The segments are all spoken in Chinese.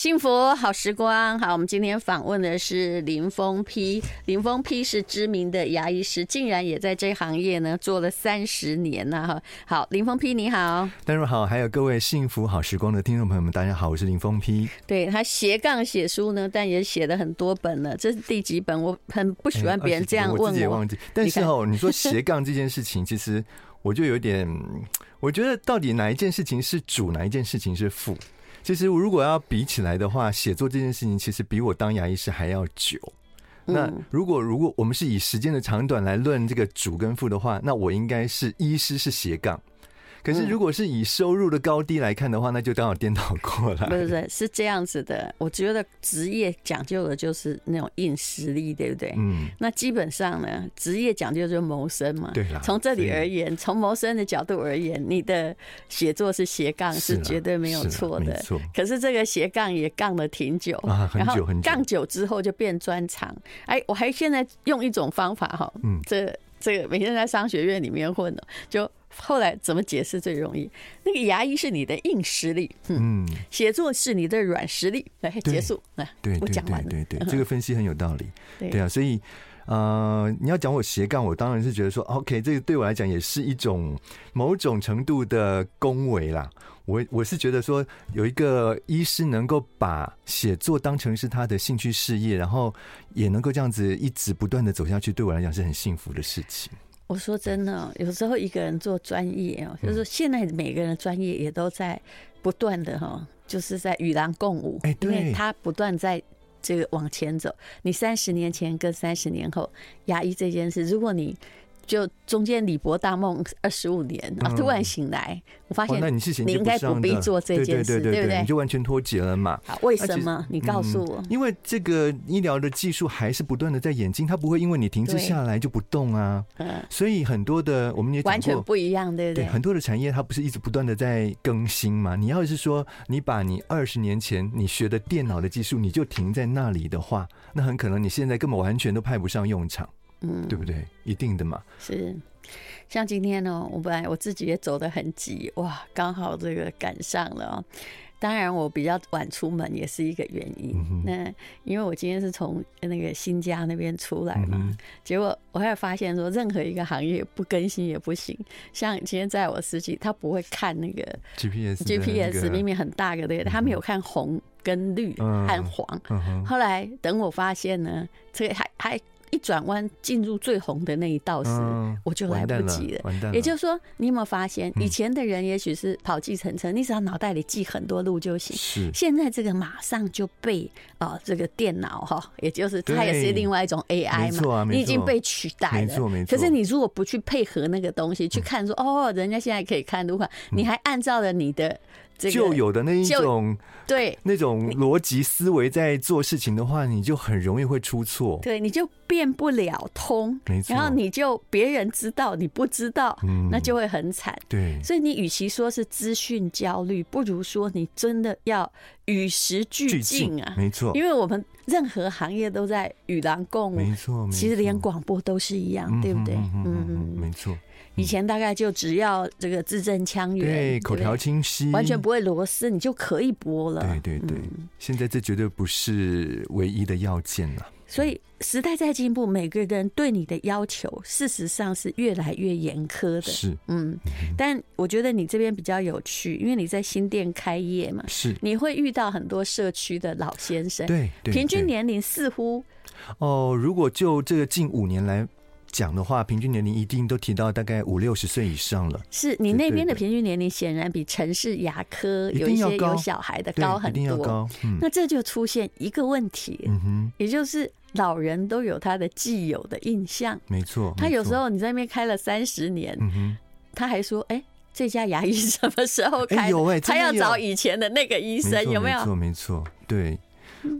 幸福好时光，好，我们今天访问的是林峰批。林峰批是知名的牙医师，竟然也在这行业呢做了三十年了哈。好，林峰批你好，大家好，还有各位幸福好时光的听众朋友们，大家好，我是林峰批。对，他斜杠写书呢，但也写了很多本了，这是第几本？我很不喜欢别人这样问我，我自己也忘记。但是哦，你说斜杠这件事情，其实我就有点，我觉得到底哪一件事情是主，哪一件事情是副？其实，如果要比起来的话，写作这件事情其实比我当牙医师还要久。那如果如果我们是以时间的长短来论这个主跟副的话，那我应该是医师是斜杠。可是，如果是以收入的高低来看的话，那就刚好颠倒过来。不是，不是，是这样子的。我觉得职业讲究的就是那种硬实力，对不对？嗯。那基本上呢，职业讲究就是谋生嘛。对啦。从这里而言，从谋生的角度而言，你的写作是斜杠，是绝对没有错的。错。可是这个斜杠也杠了挺久啊，很久很久。杠久之后就变专长。哎，我还现在用一种方法哈，嗯，这这个每天在商学院里面混的就。后来怎么解释最容易？那个牙医是你的硬实力，嗯，写作是你的软实力。来结束，来，对，我讲完了。对对，对，这个分析很有道理。对啊，所以呃，你要讲我斜杠，我当然是觉得说，OK，这个对我来讲也是一种某种程度的恭维啦。我我是觉得说，有一个医师能够把写作当成是他的兴趣事业，然后也能够这样子一直不断的走下去，对我来讲是很幸福的事情。我说真的，有时候一个人做专业哦，就是现在每个人的专业也都在不断的哈，就是在与狼共舞，因为他不断在这个往前走。你三十年前跟三十年后，牙医这件事，如果你。就中间李博大梦二十五年啊，突然醒来，我发现那你应该不必做这件事，对不对？你就完全脱节了嘛？为什么？你告诉我。因为这个医疗的技术还是不断的在演进，它不会因为你停滞下来就不动啊。所以很多的我们也完全不一样，对不对？很多的产业它不是一直不断的在更新嘛？你要是说你把你二十年前你学的电脑的技术你就停在那里的话，那很可能你现在根本完全都派不上用场。嗯，对不对？一定的嘛。是，像今天呢，我本来我自己也走得很急，哇，刚好这个赶上了哦。当然，我比较晚出门也是一个原因。嗯、那因为我今天是从那个新家那边出来嘛，嗯、结果我还发现说，任何一个行业不更新也不行。像今天在我司机，他不会看那个 GPS，GPS 明明很大个对，他没有看红跟绿和黄。嗯嗯、后来等我发现呢，这个还还。一转弯进入最红的那一道时，我就来不及了。也就是说，你有没有发现，以前的人也许是跑计程车，你只要脑袋里记很多路就行。是，现在这个马上就被啊，这个电脑哈，也就是它也是另外一种 AI 嘛，你已经被取代了。没错没错。可是你如果不去配合那个东西，去看说哦，人家现在可以看的话，你还按照了你的。旧有的那一种对那种逻辑思维在做事情的话，你就很容易会出错。对，你就变不了通。没错。然后你就别人知道你不知道，那就会很惨。对。所以你与其说是资讯焦虑，不如说你真的要与时俱进啊。没错。因为我们任何行业都在与狼共舞。没错。其实连广播都是一样，对不对？嗯嗯。没错。以前大概就只要这个字正腔圆，对，口条清晰，完全不会螺丝，你就可以播了。对对对，现在这绝对不是唯一的要件了。所以时代在进步，每个人对你的要求，事实上是越来越严苛的。是，嗯，但我觉得你这边比较有趣，因为你在新店开业嘛，是，你会遇到很多社区的老先生，对，平均年龄似乎，哦，如果就这个近五年来。讲的话，平均年龄一定都提到大概五六十岁以上了。是你那边的平均年龄显然比城市牙科有一些有小孩的高很多。一定要高。嗯，那这就出现一个问题，嗯哼，也就是老人都有他的既有的印象。没错。他有时候你在那边开了三十年，嗯哼，他还说：“哎，这家牙医什么时候开？”有哎，他要找以前的那个医生，有没有？没错，没错，对，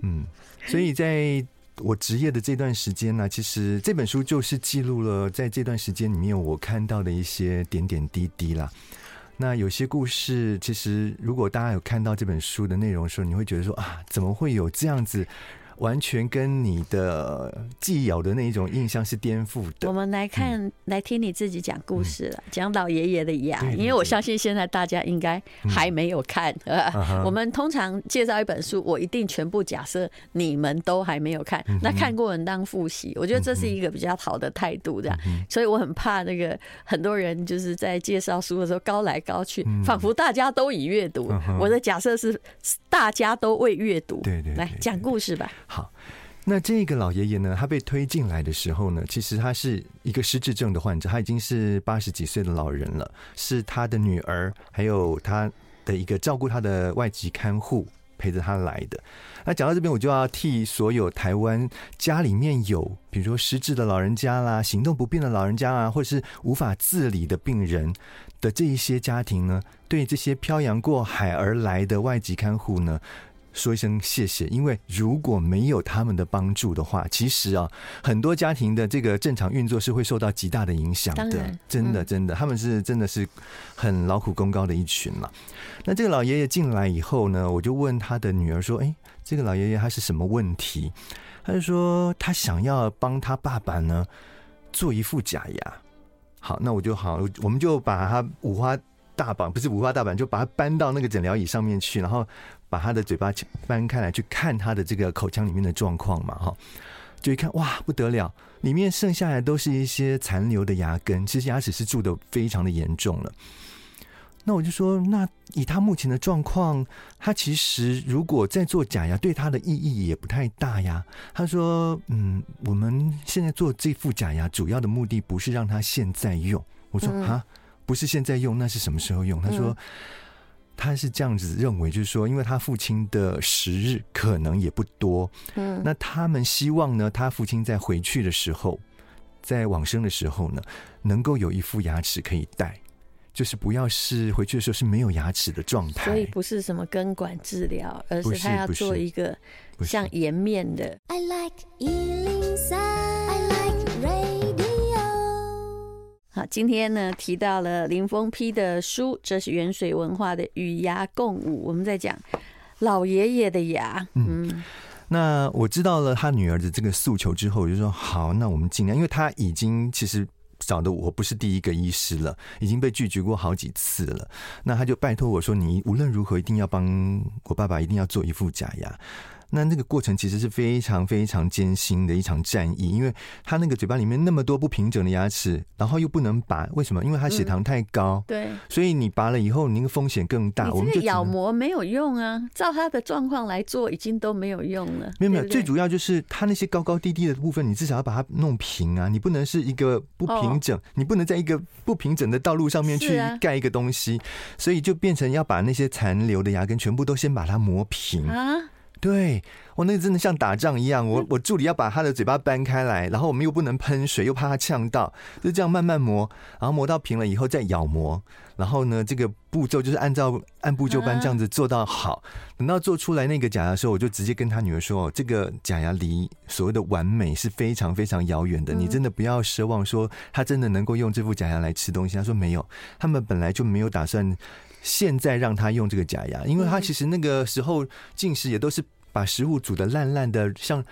嗯，所以在。我职业的这段时间呢，其实这本书就是记录了在这段时间里面我看到的一些点点滴滴啦。那有些故事，其实如果大家有看到这本书的内容的时候，你会觉得说啊，怎么会有这样子完全跟你的既有的那一种印象是颠覆的。我们来看，嗯、来听你自己讲故事了，讲、嗯、老爷爷的牙，因为我相信现在大家应该还没有看。嗯、我们通常介绍一本书，我一定全部假设你们都还没有看，嗯、那看过人当复习，我觉得这是一个比较好的态度，这样。嗯、所以我很怕那个很多人就是在介绍书的时候高来高去，仿佛大家都已阅读。嗯、我的假设是大家都未阅读。对对，对，来讲故事吧。好，那这个老爷爷呢，他被推进来的时候呢，其实他是一个失智症的患者，他已经是八十几岁的老人了，是他的女儿，还有他的一个照顾他的外籍看护陪着他来的。那讲到这边，我就要替所有台湾家里面有，比如说失智的老人家啦，行动不便的老人家啊，或者是无法自理的病人的这一些家庭呢，对这些漂洋过海而来的外籍看护呢，说一声谢谢，因为如果没有他们的帮助的话，其实啊，很多家庭的这个正常运作是会受到极大的影响的。真的，真的，他们是真的是很劳苦功高的一群嘛。那这个老爷爷进来以后呢，我就问他的女儿说：“哎，这个老爷爷他是什么问题？”他就说他想要帮他爸爸呢做一副假牙。好，那我就好，我们就把他五花大绑，不是五花大绑，就把他搬到那个诊疗椅上面去，然后。把他的嘴巴翻开来，去看他的这个口腔里面的状况嘛，哈，就一看哇，不得了，里面剩下来都是一些残留的牙根，其实牙齿是蛀的非常的严重了。那我就说，那以他目前的状况，他其实如果再做假牙，对他的意义也不太大呀。他说，嗯，我们现在做这副假牙，主要的目的不是让他现在用。我说啊，不是现在用，那是什么时候用？他说。他是这样子认为，就是说，因为他父亲的时日可能也不多，嗯，那他们希望呢，他父亲在回去的时候，在往生的时候呢，能够有一副牙齿可以戴，就是不要是回去的时候是没有牙齿的状态。所以不是什么根管治疗，而是他要做一个像颜面的。I like 好，今天呢提到了林峰批的书，这是元水文化的《与牙共舞》，我们在讲老爷爷的牙。嗯，嗯，那我知道了他女儿的这个诉求之后，我就说好，那我们尽量，因为他已经其实找的我不是第一个医师了，已经被拒绝过好几次了。那他就拜托我说，你无论如何一定要帮我爸爸，一定要做一副假牙。那那个过程其实是非常非常艰辛的一场战役，因为他那个嘴巴里面那么多不平整的牙齿，然后又不能拔，为什么？因为他血糖太高，嗯、对，所以你拔了以后，你那个风险更大。我们这个咬膜没有用啊，照他的状况来做，已经都没有用了。没有没有，最主要就是他那些高高低低的部分，你至少要把它弄平啊，你不能是一个不平整，哦、你不能在一个不平整的道路上面去盖一个东西，啊、所以就变成要把那些残留的牙根全部都先把它磨平啊。对，我那个真的像打仗一样，我我助理要把他的嘴巴掰开来，然后我们又不能喷水，又怕他呛到，就这样慢慢磨，然后磨到平了以后再咬磨，然后呢，这个步骤就是按照按部就班这样子做到好。等到做出来那个假牙的时候，我就直接跟他女儿说，这个假牙离所谓的完美是非常非常遥远的，你真的不要奢望说他真的能够用这副假牙来吃东西。他说没有，他们本来就没有打算。现在让他用这个假牙，因为他其实那个时候进食也都是把食物煮的烂烂的，像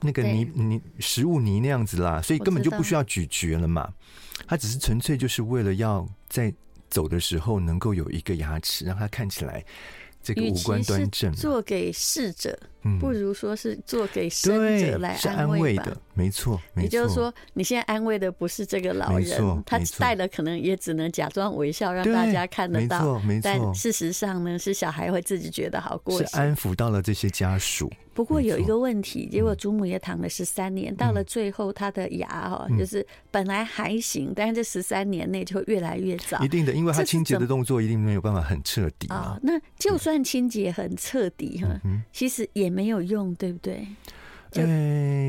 那个泥泥食物泥那样子啦，所以根本就不需要咀嚼了嘛。他只是纯粹就是为了要在走的时候能够有一个牙齿，让他看起来。这个五官端正，做给逝者，不如说是做给生者来安慰的，没错。也就是说，你现在安慰的不是这个老人，他带了可能也只能假装微笑，让大家看得到。没错，没错。但事实上呢，是小孩会自己觉得好过，是安抚到了这些家属。不过有一个问题，结果祖母也躺了十三年，到了最后他的牙哈，就是本来还行，但是这十三年内就会越来越糟。一定的，因为他清洁的动作一定没有办法很彻底啊。那就算清洁很彻底哈，其实也没有用，对不对？就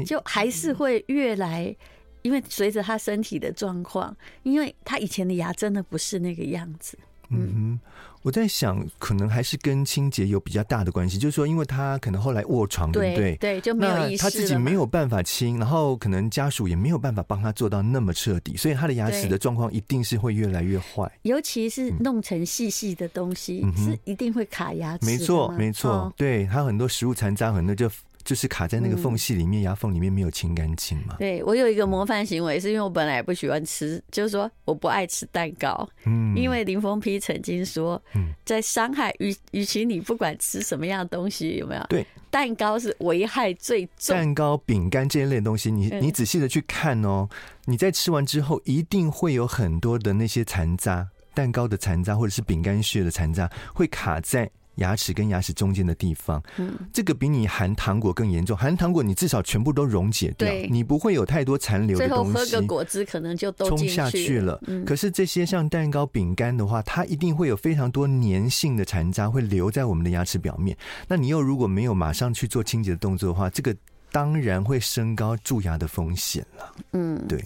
就还是会越来，因为随着他身体的状况，因为他以前的牙真的不是那个样子。嗯哼，我在想，可能还是跟清洁有比较大的关系。就是说，因为他可能后来卧床，对不对？对，就没有意识，他自己没有办法清，然后可能家属也没有办法帮他做到那么彻底，所以他的牙齿的状况一定是会越来越坏。尤其是弄成细细的东西，是一定会卡牙齿。没错，没错，对他很多食物残渣，很多就。就是卡在那个缝隙里面，牙缝里面没有清干净嘛。对，我有一个模范行为，是因为我本来不喜欢吃，就是说我不爱吃蛋糕。嗯，因为林峰批曾经说，在伤害与与其你不管吃什么样的东西，有没有？对，蛋糕是危害最重。蛋糕、饼干这一类东西，你你仔细的去看哦，你在吃完之后，一定会有很多的那些残渣，蛋糕的残渣或者是饼干屑的残渣会卡在。牙齿跟牙齿中间的地方，嗯，这个比你含糖果更严重。含糖果你至少全部都溶解掉，你不会有太多残留的东西。最后喝个果汁可能就都冲下去了。可是这些像蛋糕、饼干的话，它一定会有非常多粘性的残渣会留在我们的牙齿表面。那你又如果没有马上去做清洁的动作的话，这个当然会升高蛀牙的风险了。嗯，对。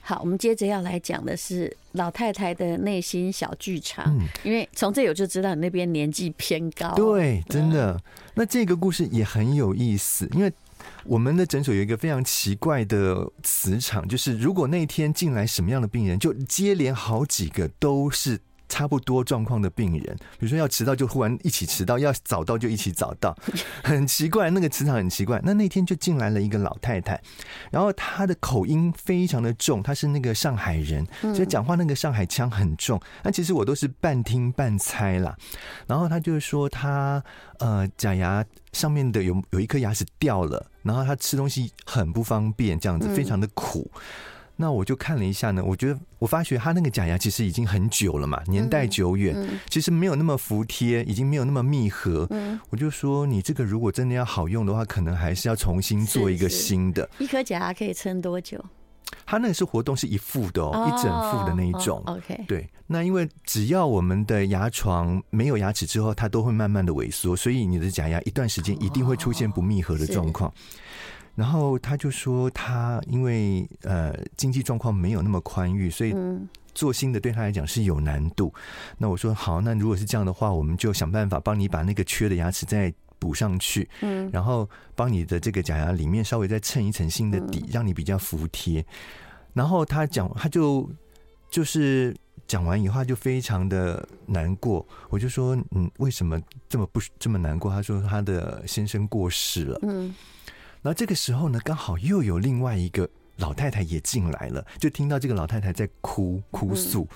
好，我们接着要来讲的是老太太的内心小剧场。嗯，因为从这我就知道你那边年纪偏高。对，真的。那这个故事也很有意思，因为我们的诊所有一个非常奇怪的磁场，就是如果那天进来什么样的病人，就接连好几个都是。差不多状况的病人，比如说要迟到就忽然一起迟到，要早到就一起早到，很奇怪，那个磁场很奇怪。那那天就进来了一个老太太，然后她的口音非常的重，她是那个上海人，所以讲话那个上海腔很重。那其实我都是半听半猜啦。然后她就是说她呃假牙上面的有有一颗牙齿掉了，然后她吃东西很不方便，这样子非常的苦。那我就看了一下呢，我觉得我发觉他那个假牙其实已经很久了嘛，年代久远，其实没有那么服帖，已经没有那么密合。我就说你这个如果真的要好用的话，可能还是要重新做一个新的。一颗假牙可以撑多久？它那个是活动是一副的哦，一整副的那一种。OK，对。那因为只要我们的牙床没有牙齿之后，它都会慢慢的萎缩，所以你的假牙一段时间一定会出现不密合的状况。然后他就说，他因为呃经济状况没有那么宽裕，所以做新的对他来讲是有难度。那我说好，那如果是这样的话，我们就想办法帮你把那个缺的牙齿再补上去，嗯，然后帮你的这个假牙里面稍微再衬一层新的底，让你比较服帖。然后他讲，他就就是讲完以后他就非常的难过。我就说，嗯，为什么这么不这么难过？他说他的先生过世了，嗯。然后这个时候呢，刚好又有另外一个老太太也进来了，就听到这个老太太在哭哭诉，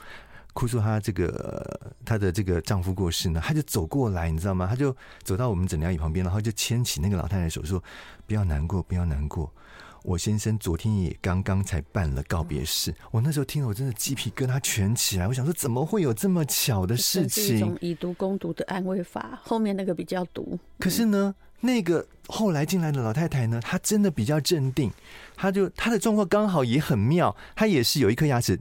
哭诉她这个她的这个丈夫过世呢，她就走过来，你知道吗？她就走到我们诊疗椅旁边，然后就牵起那个老太太的手，说：“不要难过，不要难过，我先生昨天也刚刚才办了告别式。”我那时候听了，我真的鸡皮疙瘩全起来。我想说，怎么会有这么巧的事情？是一种以毒攻毒的安慰法，后面那个比较毒。可是呢？那个后来进来的老太太呢，她真的比较镇定，她就她的状况刚好也很妙，她也是有一颗牙齿。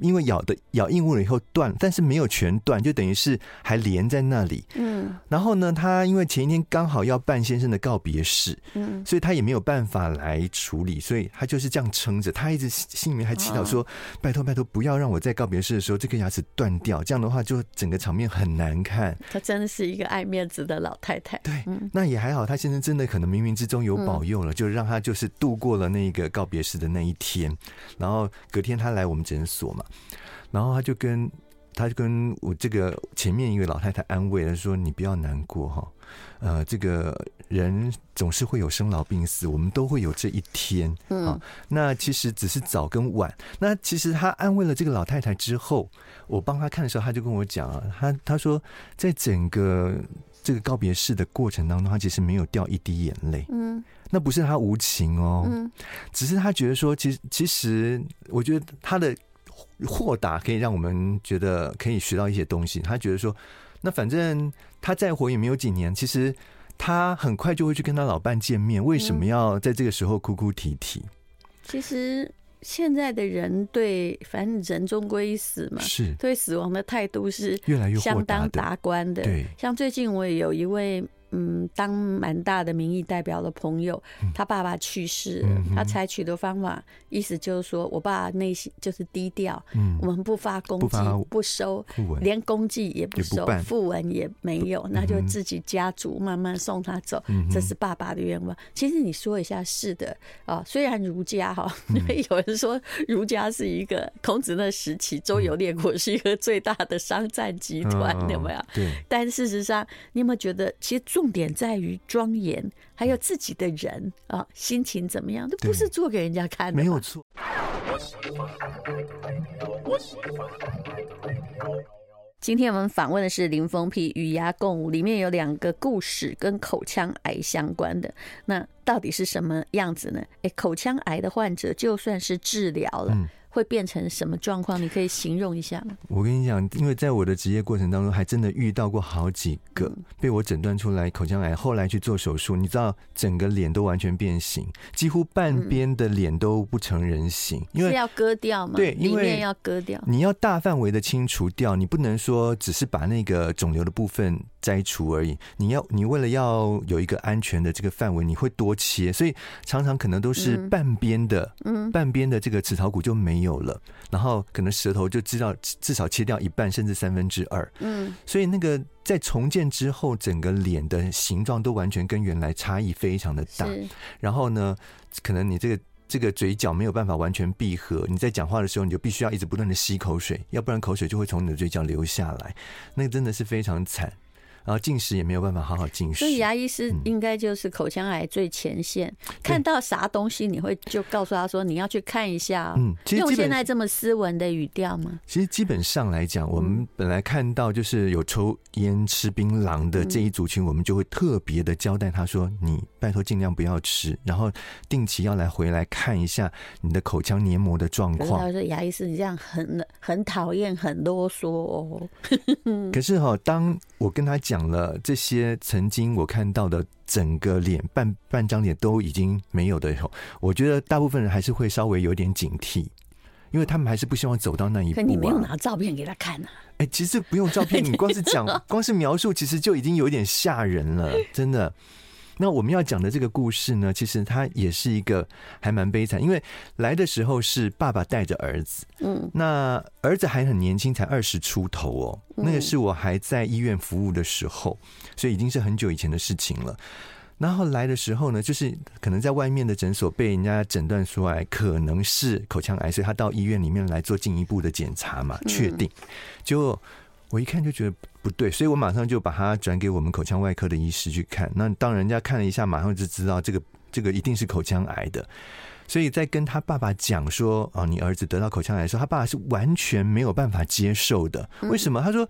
因为咬的咬硬物了以后断，但是没有全断，就等于是还连在那里。嗯，然后呢，他因为前一天刚好要办先生的告别式，嗯，所以他也没有办法来处理，所以他就是这样撑着。他一直心里面还祈祷说：“拜托拜托，不要让我在告别式的时候这颗牙齿断掉，这样的话就整个场面很难看。”他真的是一个爱面子的老太太。对，那也还好，他先生真的可能冥冥之中有保佑了，就让他就是度过了那个告别式的那一天。然后隔天他来我们诊所嘛。然后他就跟他就跟我这个前面一个老太太安慰了说：“你不要难过哈，呃，这个人总是会有生老病死，我们都会有这一天。嗯，那其实只是早跟晚。那其实他安慰了这个老太太之后，我帮他看的时候，他就跟我讲啊，他他说，在整个这个告别式的过程当中，他其实没有掉一滴眼泪。嗯，那不是他无情哦，嗯，只是他觉得说，其实其实我觉得他的。”豁达可以让我们觉得可以学到一些东西。他觉得说，那反正他再活也没有几年，其实他很快就会去跟他老伴见面。为什么要在这个时候哭哭啼啼？其实现在的人对，反正人终归死嘛，是对死亡的态度是越来越相当达观的。对，像最近我也有一位。嗯，当蛮大的民意代表的朋友，他爸爸去世了，他采取的方法，意思就是说我爸内心就是低调，我们不发公祭，不收，连公祭也不收，訃闻也没有，那就自己家族慢慢送他走，这是爸爸的愿望。其实你说一下，是的啊，虽然儒家哈，因为有人说儒家是一个孔子那时期，周游列国是一个最大的商战集团，有没有？对。但事实上，你有没有觉得，其实做重点在于庄严，还有自己的人啊，心情怎么样，都不是做给人家看的。没有错。今天我们访问的是林峰皮《与牙共舞》，里面有两个故事跟口腔癌相关的，那到底是什么样子呢？哎，口腔癌的患者就算是治疗了。嗯会变成什么状况？你可以形容一下吗？我跟你讲，因为在我的职业过程当中，还真的遇到过好几个被我诊断出来口腔癌，后来去做手术，你知道，整个脸都完全变形，几乎半边的脸都不成人形，因为是要割掉嘛？对，因为要割掉，你要大范围的清除掉，你不能说只是把那个肿瘤的部分。摘除而已，你要你为了要有一个安全的这个范围，你会多切，所以常常可能都是半边的，嗯，半边的这个齿槽骨就没有了，然后可能舌头就知道至少切掉一半甚至三分之二，嗯，所以那个在重建之后，整个脸的形状都完全跟原来差异非常的大，然后呢，可能你这个这个嘴角没有办法完全闭合，你在讲话的时候你就必须要一直不断的吸口水，要不然口水就会从你的嘴角流下来，那个真的是非常惨。然后进食也没有办法好好进食，所以牙医师应该就是口腔癌最前线。嗯、看到啥东西，你会就告诉他说你要去看一下，喔。嗯，用现在这么斯文的语调吗？其实基本上来讲，我们本来看到就是有抽烟、吃槟榔的这一族群，我们就会特别的交代他说：“你拜托尽量不要吃，然后定期要来回来看一下你的口腔黏膜的状况。”他说：“牙医师，你这样很很讨厌，很啰嗦哦。”可是哈，当我跟他讲。了这些曾经我看到的整个脸半半张脸都已经没有的时候，我觉得大部分人还是会稍微有点警惕，因为他们还是不希望走到那一步啊。可你没有拿照片给他看啊？哎，其实不用照片，你光是讲，光是描述，其实就已经有点吓人了，真的。那我们要讲的这个故事呢，其实它也是一个还蛮悲惨，因为来的时候是爸爸带着儿子，嗯，那儿子还很年轻，才二十出头哦，那个是我还在医院服务的时候，所以已经是很久以前的事情了。然后来的时候呢，就是可能在外面的诊所被人家诊断出来可能是口腔癌，所以他到医院里面来做进一步的检查嘛，确定。就。我一看就觉得不对，所以我马上就把它转给我们口腔外科的医师去看。那当人家看了一下，马上就知道这个这个一定是口腔癌的。所以在跟他爸爸讲说：“哦，你儿子得到口腔癌的时候，他爸爸是完全没有办法接受的。为什么？他说。”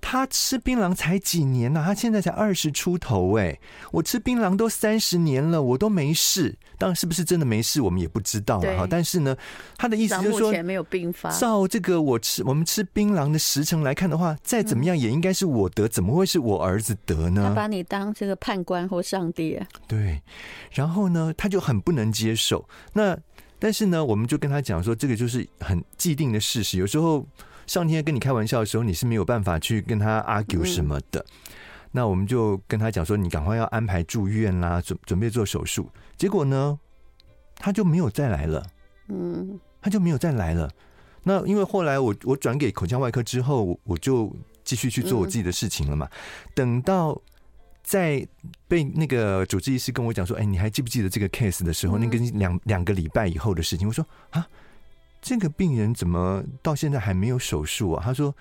他吃槟榔才几年呢、啊？他现在才二十出头哎！我吃槟榔都三十年了，我都没事。当然是不是真的没事，我们也不知道了哈。但是呢，他的意思就是说，目前没有并发。照这个我吃我们吃槟榔的时辰来看的话，再怎么样也应该是我得，怎么会是我儿子得呢？他把你当这个判官或上帝啊？对。然后呢，他就很不能接受。那但是呢，我们就跟他讲说，这个就是很既定的事实。有时候。上天跟你开玩笑的时候，你是没有办法去跟他 argue 什么的。那我们就跟他讲说，你赶快要安排住院啦，准准备做手术。结果呢，他就没有再来了。嗯，他就没有再来了。那因为后来我我转给口腔外科之后，我就继续去做我自己的事情了嘛。等到在被那个主治医师跟我讲说，哎，你还记不记得这个 case 的时候，那个两两个礼拜以后的事情，我说啊。这个病人怎么到现在还没有手术啊？他说：“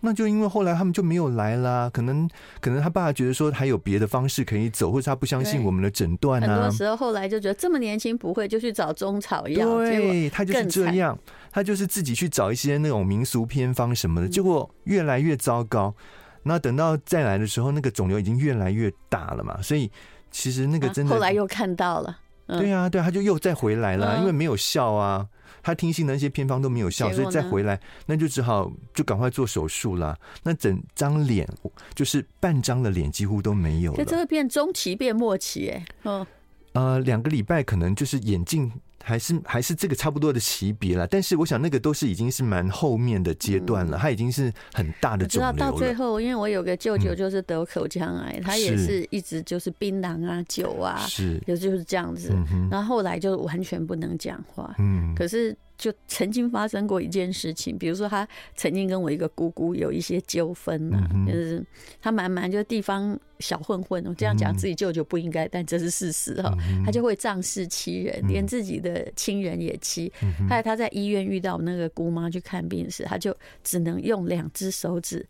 那就因为后来他们就没有来啦，可能可能他爸爸觉得说还有别的方式可以走，或者他不相信我们的诊断啊。很多时候后来就觉得这么年轻不会，就去找中草药。对，他就是这样，他就是自己去找一些那种民俗偏方什么的，结果越来越糟糕。那等到再来的时候，那个肿瘤已经越来越大了嘛，所以其实那个真的后来又看到了，对啊，对，他就又再回来了，因为没有效啊。”他听信的那些偏方都没有效，所以再回来，那就只好就赶快做手术了。那整张脸就是半张的脸几乎都没有了。这这个变中期变末期哎，嗯，呃，两个礼拜可能就是眼镜还是还是这个差不多的级别了。但是我想那个都是已经是蛮后面的阶段了，他已经是很大的肿瘤了。到最后，因为我有个舅舅就是得口腔癌，他也是一直就是槟榔啊、酒啊，是就就是这样子。然后后来就完全不能讲话，嗯，可是。就曾经发生过一件事情，比如说他曾经跟我一个姑姑有一些纠纷呢，就是他蛮蛮就是地方小混混，我这样讲自己舅舅不应该，但这是事实哈，他就会仗势欺人，连自己的亲人也欺。后来他在医院遇到那个姑妈去看病时，他就只能用两只手指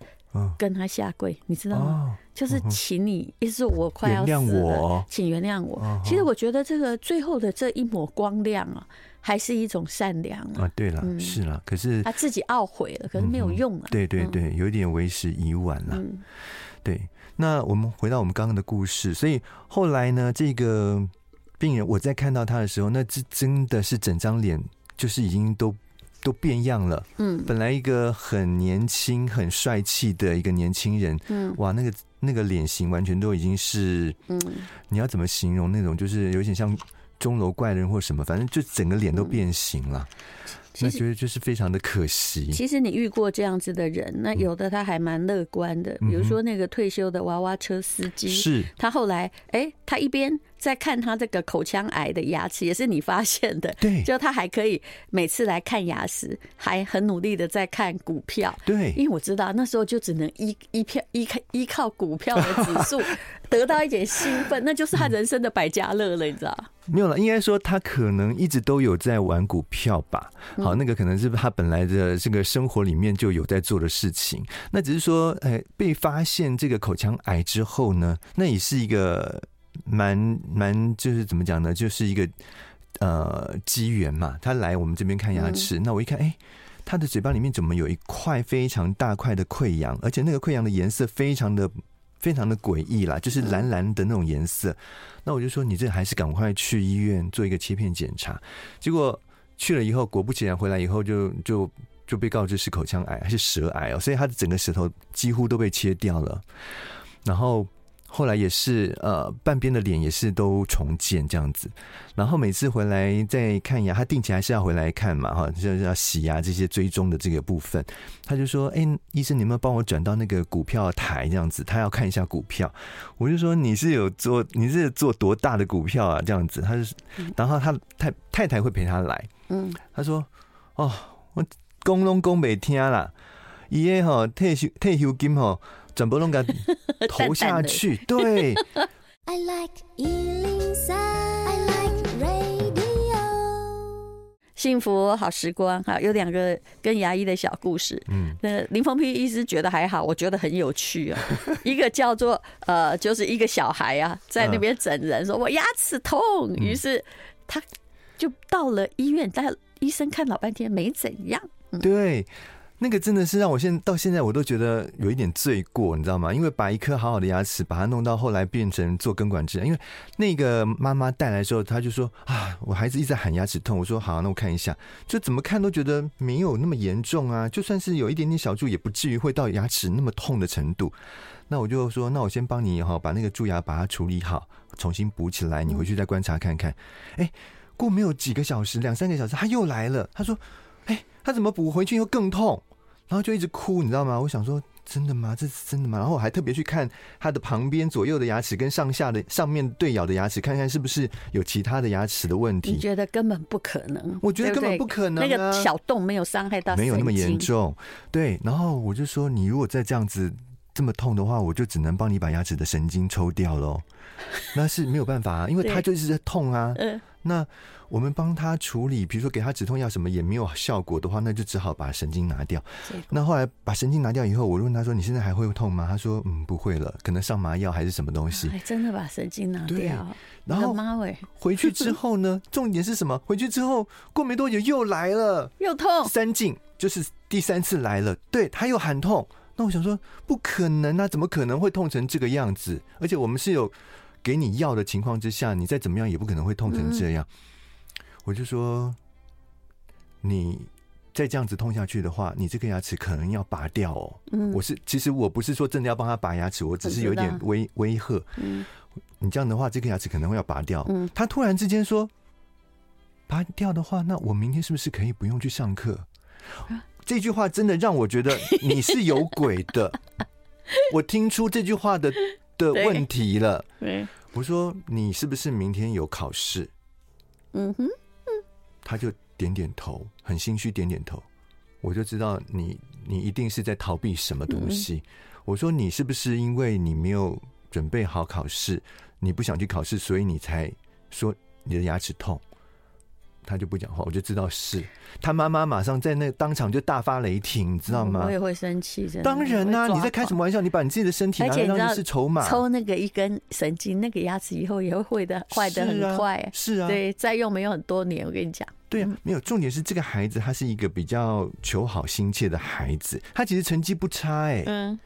跟他下跪，你知道吗？就是请你，意思是我快要死了，原谅我，请原谅我。哦、其实我觉得这个最后的这一抹光亮啊，还是一种善良啊。啊对了，嗯、是了，可是他自己懊悔了，可是没有用啊。嗯、对对对，有点为时已晚了。嗯、对，那我们回到我们刚刚的故事，所以后来呢，这个病人我在看到他的时候，那这真的是整张脸就是已经都。都变样了，嗯，本来一个很年轻、很帅气的一个年轻人，嗯，哇，那个那个脸型完全都已经是，嗯，你要怎么形容那种，就是有点像钟楼怪人或什么，反正就整个脸都变形了。那觉得就是非常的可惜。其实你遇过这样子的人，那有的他还蛮乐观的，比如说那个退休的娃娃车司机，是他后来，哎，他一边在看他这个口腔癌的牙齿，也是你发现的，对，就他还可以每次来看牙齿，还很努力的在看股票，对，因为我知道那时候就只能依依票依靠依靠股票的指数 得到一点兴奋，那就是他人生的百家乐了，你知道？没有了，应该说他可能一直都有在玩股票吧。好，那个可能是他本来的这个生活里面就有在做的事情。那只是说，哎，被发现这个口腔癌之后呢，那也是一个蛮蛮，就是怎么讲呢，就是一个呃机缘嘛。他来我们这边看牙齿，那我一看，哎，他的嘴巴里面怎么有一块非常大块的溃疡，而且那个溃疡的颜色非常的。非常的诡异啦，就是蓝蓝的那种颜色。那我就说，你这还是赶快去医院做一个切片检查。结果去了以后，果不其然，回来以后就就就被告知是口腔癌还是舌癌哦，所以他的整个舌头几乎都被切掉了。然后。后来也是，呃，半边的脸也是都重建这样子，然后每次回来再看牙，他定期还是要回来看嘛，哈，就是要洗牙这些追踪的这个部分，他就说，哎，医生，你能不能帮我转到那个股票台这样子？他要看一下股票，我就说你是有做，你是做多大的股票啊？这样子，他就，然后他太太太会陪他来，嗯，他说，哦，我讲拢讲没听啦，伊个吼退休退休金哈。整部弄个投下去，对。I like 103，I like radio。幸福好时光哈，有两个跟牙医的小故事。嗯，那林峰批医师觉得还好，我觉得很有趣啊。一个叫做呃，就是一个小孩啊，在那边整人，说我牙齿痛，于是他就到了医院，但医生看老半天没怎样。对。那个真的是让我现到现在我都觉得有一点罪过，你知道吗？因为把一颗好好的牙齿，把它弄到后来变成做根管治疗。因为那个妈妈带来的时候，她就说啊，我孩子一直在喊牙齿痛。我说好，那我看一下，就怎么看都觉得没有那么严重啊。就算是有一点点小蛀，也不至于会到牙齿那么痛的程度。那我就说，那我先帮你哈，把那个蛀牙把它处理好，重新补起来。你回去再观察看看。哎，过没有几个小时，两三个小时，他又来了。他说。哎，他怎么补回去又更痛，然后就一直哭，你知道吗？我想说，真的吗？这是真的吗？然后我还特别去看他的旁边左右的牙齿跟上下的上面对咬的牙齿，看看是不是有其他的牙齿的问题。你觉得根本不可能？我觉得根本不可能啊，那个小洞没有伤害到，没有那么严重。对，然后我就说，你如果再这样子这么痛的话，我就只能帮你把牙齿的神经抽掉喽。那是没有办法啊，因为他就是在痛啊。嗯。那我们帮他处理，比如说给他止痛药什么也没有效果的话，那就只好把神经拿掉。那后来把神经拿掉以后，我问他说：“你现在还会痛吗？”他说：“嗯，不会了，可能上麻药还是什么东西。”还真的把神经拿掉。然后回去之后呢？重点是什么？回去之后过没多久又来了，又痛。三进就是第三次来了，对，他又喊痛。那我想说，不可能啊，怎么可能会痛成这个样子？而且我们是有。给你药的情况之下，你再怎么样也不可能会痛成这样。嗯、我就说，你再这样子痛下去的话，你这颗牙齿可能要拔掉哦。嗯，我是其实我不是说真的要帮他拔牙齿，我只是有一点威威吓。嗯，你这样的话，这颗牙齿可能会要拔掉。嗯，他突然之间说，拔掉的话，那我明天是不是可以不用去上课？这句话真的让我觉得你是有鬼的。我听出这句话的。的问题了。我说你是不是明天有考试？嗯哼，他就点点头，很心虚点点头。我就知道你你一定是在逃避什么东西。我说你是不是因为你没有准备好考试，你不想去考试，所以你才说你的牙齿痛？他就不讲话，我就知道是他妈妈，马上在那当场就大发雷霆，你知道吗？我也会生气，真的。当然啦、啊，你在开什么玩笑？你把你自己的身体拿来当是筹码，抽那个一根神经，那个牙齿以后也会坏的，坏的很快。是啊，对，再用没有很多年，我跟你讲。对啊，没有重点是这个孩子，他是一个比较求好心切的孩子，他其实成绩不差哎、欸。嗯。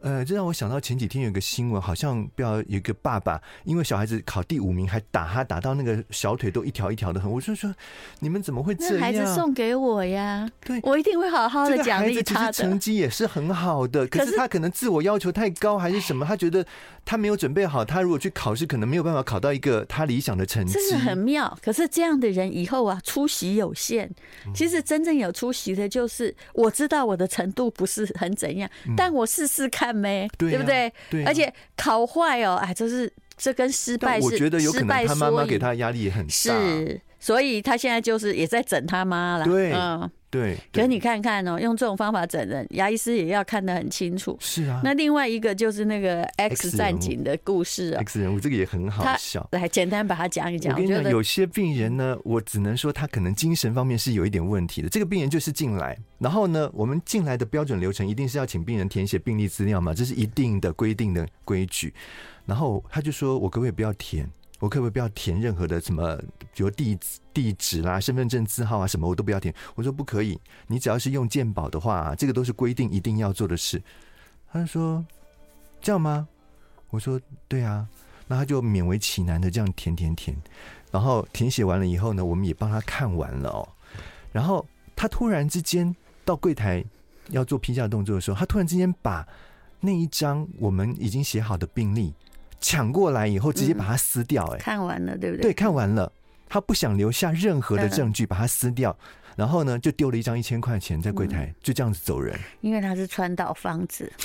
呃，这让我想到前几天有个新闻，好像不要有一个爸爸，因为小孩子考第五名，还打他，打到那个小腿都一条一条的很。我就说，你们怎么会这样？孩子送给我呀，对，我一定会好好的奖励他成绩也是很好的，可是他可能自我要求太高，还是什么？他觉得他没有准备好，他如果去考试，可能没有办法考到一个他理想的成绩。真的很妙。可是这样的人以后啊，出席有限。其实真正有出席的，就是我知道我的程度不是很怎样，但我试试看。没对，对不对？对，而且考坏哦，哎，这是这跟失败是我觉得有可能他妈妈给他压力也很大，是，所以他现在就是也在整他妈了。对，嗯。对，可是你看看哦，用这种方法整人，牙医师也要看得很清楚。是啊，那另外一个就是那个 X 战警的故事啊，X 人物这个也很好笑。来，简单把它讲一讲。我跟你讲，有些病人呢，我只能说他可能精神方面是有一点问题的。这个病人就是进来，然后呢，我们进来的标准流程一定是要请病人填写病历资料嘛，这是一定的规定的规矩。然后他就说：“我可不可以不要填？”我可不可以不要填任何的什么，比如地址、地址啦、身份证字号啊什么，我都不要填。我说不可以，你只要是用鉴宝的话，这个都是规定一定要做的事。他说这样吗？我说对啊，那他就勉为其难的这样填填填，然后填写完了以后呢，我们也帮他看完了哦。然后他突然之间到柜台要做批价动作的时候，他突然之间把那一张我们已经写好的病历。抢过来以后，直接把它撕掉。哎，看完了，对不对？对，看完了，他不想留下任何的证据，把它撕掉，然后呢，就丢了一张一千块钱在柜台，就这样子走人。因为他是川岛芳子。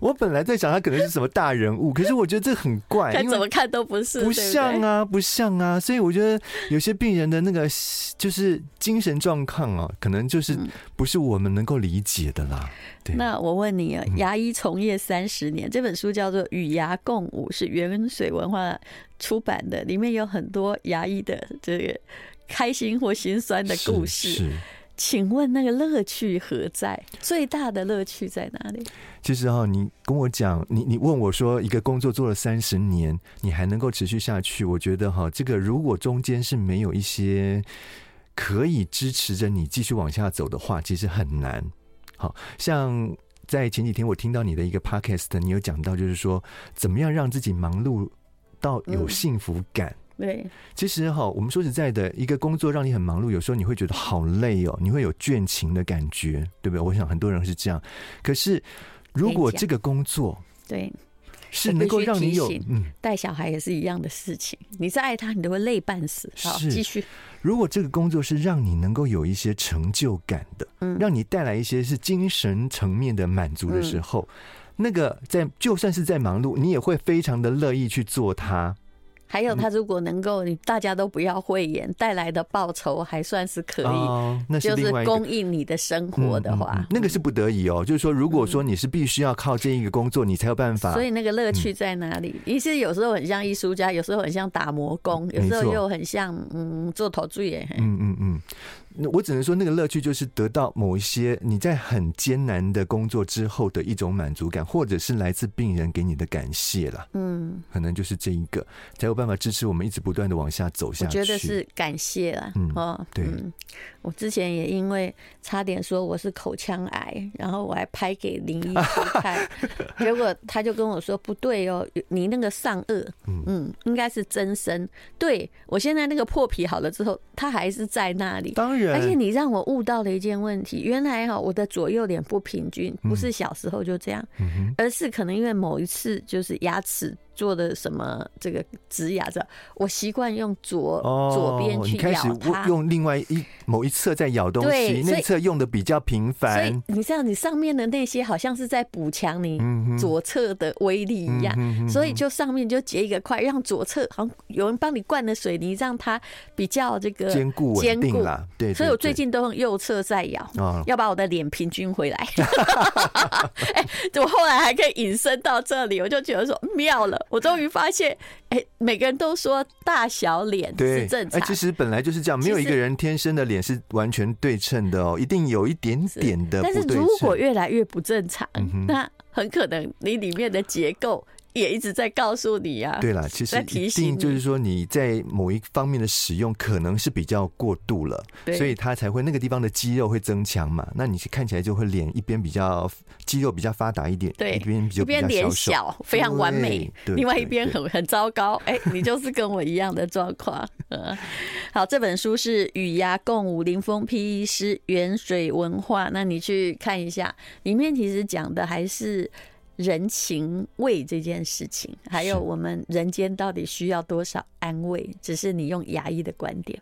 我本来在想他可能是什么大人物，可是我觉得这很怪，看怎么看都不是，不像啊，不像啊，所以我觉得有些病人的那个就是精神状况啊，可能就是不是我们能够理解的啦。对，那我问你啊，牙医从业三十年，这本书叫做《与牙共舞》，是原水文化出版的，里面有很多牙医的这个开心或心酸的故事。请问那个乐趣何在？最大的乐趣在哪里？其实哈，你跟我讲，你你问我说，一个工作做了三十年，你还能够持续下去？我觉得哈，这个如果中间是没有一些可以支持着你继续往下走的话，其实很难。好像在前几天我听到你的一个 podcast，你有讲到，就是说怎么样让自己忙碌到有幸福感。嗯对，其实哈，我们说实在的，一个工作让你很忙碌，有时候你会觉得好累哦，你会有倦勤的感觉，对不对？我想很多人是这样。可是，如果这个工作对是能够让你有嗯，带小孩也是一样的事情，你再爱他，你都会累半死。好，继续。如果这个工作是让你能够有一些成就感的，嗯，让你带来一些是精神层面的满足的时候，那个在就算是在忙碌，你也会非常的乐意去做它。还有，他如果能够，你大家都不要讳言，带来的报酬还算是可以，哦、那是就是供应你的生活的话，嗯嗯嗯、那个是不得已哦。就是说，如果说你是必须要靠这一个工作，你才有办法。所以那个乐趣在哪里？一是有时候很像艺术家，有时候很像打磨工，有时候又很像嗯做陶醉耶。嗯嗯嗯。那我只能说，那个乐趣就是得到某一些你在很艰难的工作之后的一种满足感，或者是来自病人给你的感谢了。嗯，可能就是这一个才有办法支持我们一直不断的往下走下去。我觉得是感谢了。嗯哦，对。我之前也因为差点说我是口腔癌，然后我还拍给林医师 看，结果他就跟我说不对哦，你那个上顎，嗯，应该是增生。对，我现在那个破皮好了之后，它还是在那里。当然，而且你让我悟到了一件问题，原来哈我的左右脸不平均，不是小时候就这样，而是可能因为某一次就是牙齿。做的什么这个植牙这，我习惯用左、哦、左边去咬它，你开始用另外一某一侧在咬东西，那侧用的比较频繁。所以你这样，你上面的那些好像是在补强你左侧的威力一样，嗯、所以就上面就结一个块，让左侧好像有人帮你灌了水泥，让它比较这个坚固稳定啦。对，所以我最近都用右侧在咬，哦、要把我的脸平均回来。哎、欸，我后来还可以引申到这里，我就觉得说妙了。了，我终于发现，哎、欸，每个人都说大小脸是正常。哎，其实本来就是这样，没有一个人天生的脸是完全对称的哦，一定有一点点的不对称。但是如果越来越不正常，嗯、那很可能你里面的结构。也一直在告诉你呀、啊，对了，其实一定就是说你在某一方面的使用可能是比较过度了，所以它才会那个地方的肌肉会增强嘛。那你看起来就会脸一边比较肌肉比较发达一点，对，一边比较一边脸小，非常完美，另外一边很很糟糕。哎、欸，你就是跟我一样的状况。嗯，好，这本书是与牙共舞林峰 P 医师远水文化，那你去看一下，里面其实讲的还是。人情味这件事情，还有我们人间到底需要多少安慰？只是你用牙医的观点。